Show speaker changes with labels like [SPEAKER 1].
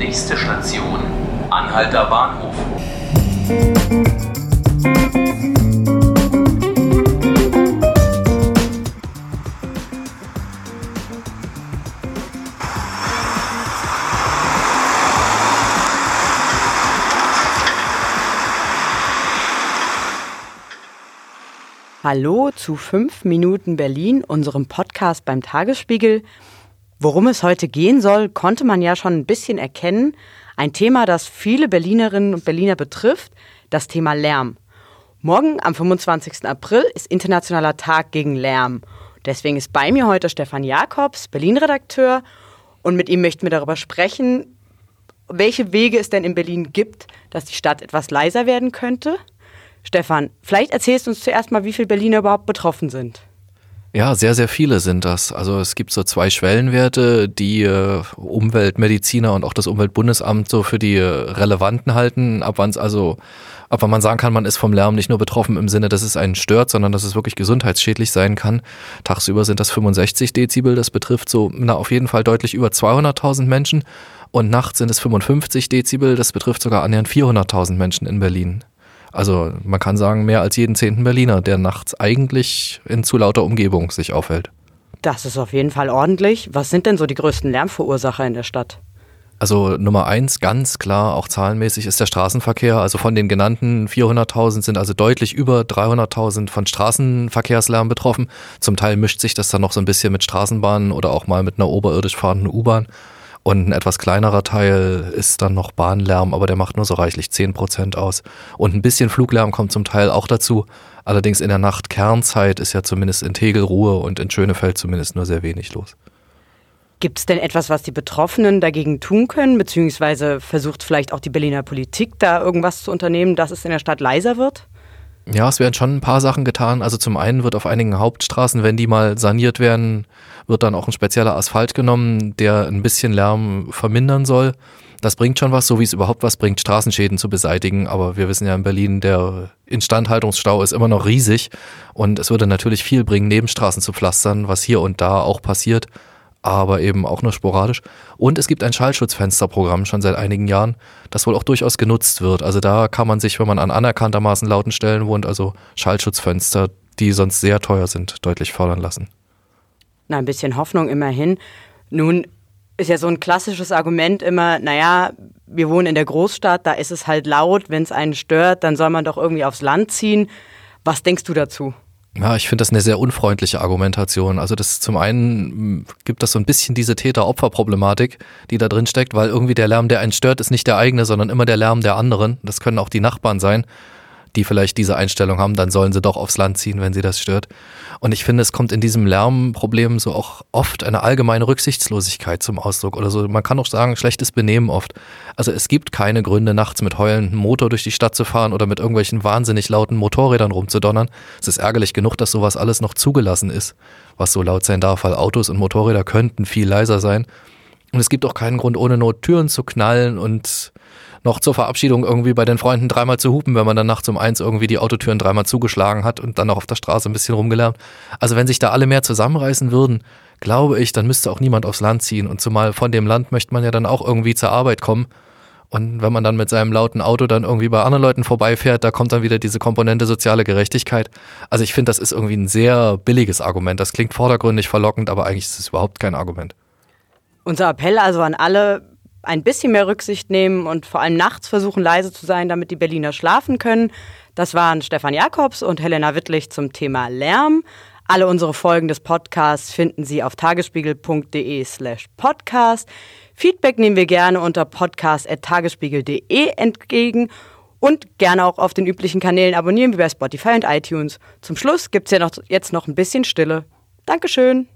[SPEAKER 1] Nächste Station, Anhalter Bahnhof.
[SPEAKER 2] Hallo zu 5 Minuten Berlin, unserem Podcast beim Tagesspiegel. Worum es heute gehen soll, konnte man ja schon ein bisschen erkennen. Ein Thema, das viele Berlinerinnen und Berliner betrifft, das Thema Lärm. Morgen am 25. April ist Internationaler Tag gegen Lärm. Deswegen ist bei mir heute Stefan Jakobs, Berlin-Redakteur. Und mit ihm möchten wir darüber sprechen, welche Wege es denn in Berlin gibt, dass die Stadt etwas leiser werden könnte. Stefan, vielleicht erzählst du uns zuerst mal, wie viele Berliner überhaupt betroffen sind.
[SPEAKER 3] Ja, sehr, sehr viele sind das. Also es gibt so zwei Schwellenwerte, die äh, Umweltmediziner und auch das Umweltbundesamt so für die äh, relevanten halten, ab wann es also, ab wann man sagen kann, man ist vom Lärm nicht nur betroffen im Sinne, dass es einen stört, sondern dass es wirklich gesundheitsschädlich sein kann. Tagsüber sind das 65 Dezibel, das betrifft so na, auf jeden Fall deutlich über 200.000 Menschen und nachts sind es 55 Dezibel, das betrifft sogar annähernd 400.000 Menschen in Berlin. Also man kann sagen, mehr als jeden zehnten Berliner, der nachts eigentlich in zu lauter Umgebung sich aufhält.
[SPEAKER 2] Das ist auf jeden Fall ordentlich. Was sind denn so die größten Lärmverursacher in der Stadt?
[SPEAKER 3] Also Nummer eins, ganz klar, auch zahlenmäßig, ist der Straßenverkehr. Also von den genannten 400.000 sind also deutlich über 300.000 von Straßenverkehrslärm betroffen. Zum Teil mischt sich das dann noch so ein bisschen mit Straßenbahnen oder auch mal mit einer oberirdisch fahrenden U-Bahn. Und ein etwas kleinerer Teil ist dann noch Bahnlärm, aber der macht nur so reichlich 10 Prozent aus. Und ein bisschen Fluglärm kommt zum Teil auch dazu. Allerdings in der Nacht Kernzeit ist ja zumindest in Tegel Ruhe und in Schönefeld zumindest nur sehr wenig los.
[SPEAKER 2] Gibt es denn etwas, was die Betroffenen dagegen tun können, beziehungsweise versucht vielleicht auch die Berliner Politik da irgendwas zu unternehmen, dass es in der Stadt leiser wird?
[SPEAKER 3] Ja, es werden schon ein paar Sachen getan. Also zum einen wird auf einigen Hauptstraßen, wenn die mal saniert werden, wird dann auch ein spezieller Asphalt genommen, der ein bisschen Lärm vermindern soll. Das bringt schon was, so wie es überhaupt was bringt, Straßenschäden zu beseitigen. Aber wir wissen ja in Berlin, der Instandhaltungsstau ist immer noch riesig und es würde natürlich viel bringen, Nebenstraßen zu pflastern, was hier und da auch passiert aber eben auch nur sporadisch. Und es gibt ein Schallschutzfensterprogramm schon seit einigen Jahren, das wohl auch durchaus genutzt wird. Also da kann man sich, wenn man an anerkanntermaßen lauten Stellen wohnt, also Schallschutzfenster, die sonst sehr teuer sind, deutlich fördern lassen.
[SPEAKER 2] Na, ein bisschen Hoffnung immerhin. Nun ist ja so ein klassisches Argument immer, naja, wir wohnen in der Großstadt, da ist es halt laut, wenn es einen stört, dann soll man doch irgendwie aufs Land ziehen. Was denkst du dazu?
[SPEAKER 3] Ja, ich finde das eine sehr unfreundliche Argumentation. Also das zum einen gibt das so ein bisschen diese Täter-Opfer-Problematik, die da drin steckt, weil irgendwie der Lärm, der einen stört, ist nicht der eigene, sondern immer der Lärm der anderen. Das können auch die Nachbarn sein die vielleicht diese Einstellung haben, dann sollen sie doch aufs Land ziehen, wenn sie das stört. Und ich finde, es kommt in diesem Lärmproblem so auch oft eine allgemeine Rücksichtslosigkeit zum Ausdruck oder so. Man kann auch sagen, schlechtes Benehmen oft. Also es gibt keine Gründe, nachts mit heulendem Motor durch die Stadt zu fahren oder mit irgendwelchen wahnsinnig lauten Motorrädern rumzudonnern. Es ist ärgerlich genug, dass sowas alles noch zugelassen ist, was so laut sein darf, weil Autos und Motorräder könnten viel leiser sein. Und es gibt auch keinen Grund, ohne Not Türen zu knallen und noch zur Verabschiedung irgendwie bei den Freunden dreimal zu hupen, wenn man dann nachts um eins irgendwie die Autotüren dreimal zugeschlagen hat und dann noch auf der Straße ein bisschen rumgelärmt. Also wenn sich da alle mehr zusammenreißen würden, glaube ich, dann müsste auch niemand aufs Land ziehen. Und zumal von dem Land möchte man ja dann auch irgendwie zur Arbeit kommen. Und wenn man dann mit seinem lauten Auto dann irgendwie bei anderen Leuten vorbeifährt, da kommt dann wieder diese Komponente soziale Gerechtigkeit. Also ich finde, das ist irgendwie ein sehr billiges Argument. Das klingt vordergründig verlockend, aber eigentlich ist es überhaupt kein Argument.
[SPEAKER 2] Unser Appell also an alle, ein bisschen mehr Rücksicht nehmen und vor allem nachts versuchen, leise zu sein, damit die Berliner schlafen können. Das waren Stefan Jakobs und Helena Wittlich zum Thema Lärm. Alle unsere Folgen des Podcasts finden Sie auf tagesspiegel.de slash podcast. Feedback nehmen wir gerne unter podcast.tagesspiegel.de entgegen und gerne auch auf den üblichen Kanälen abonnieren wie bei Spotify und iTunes. Zum Schluss gibt es ja noch, jetzt noch ein bisschen Stille. Dankeschön.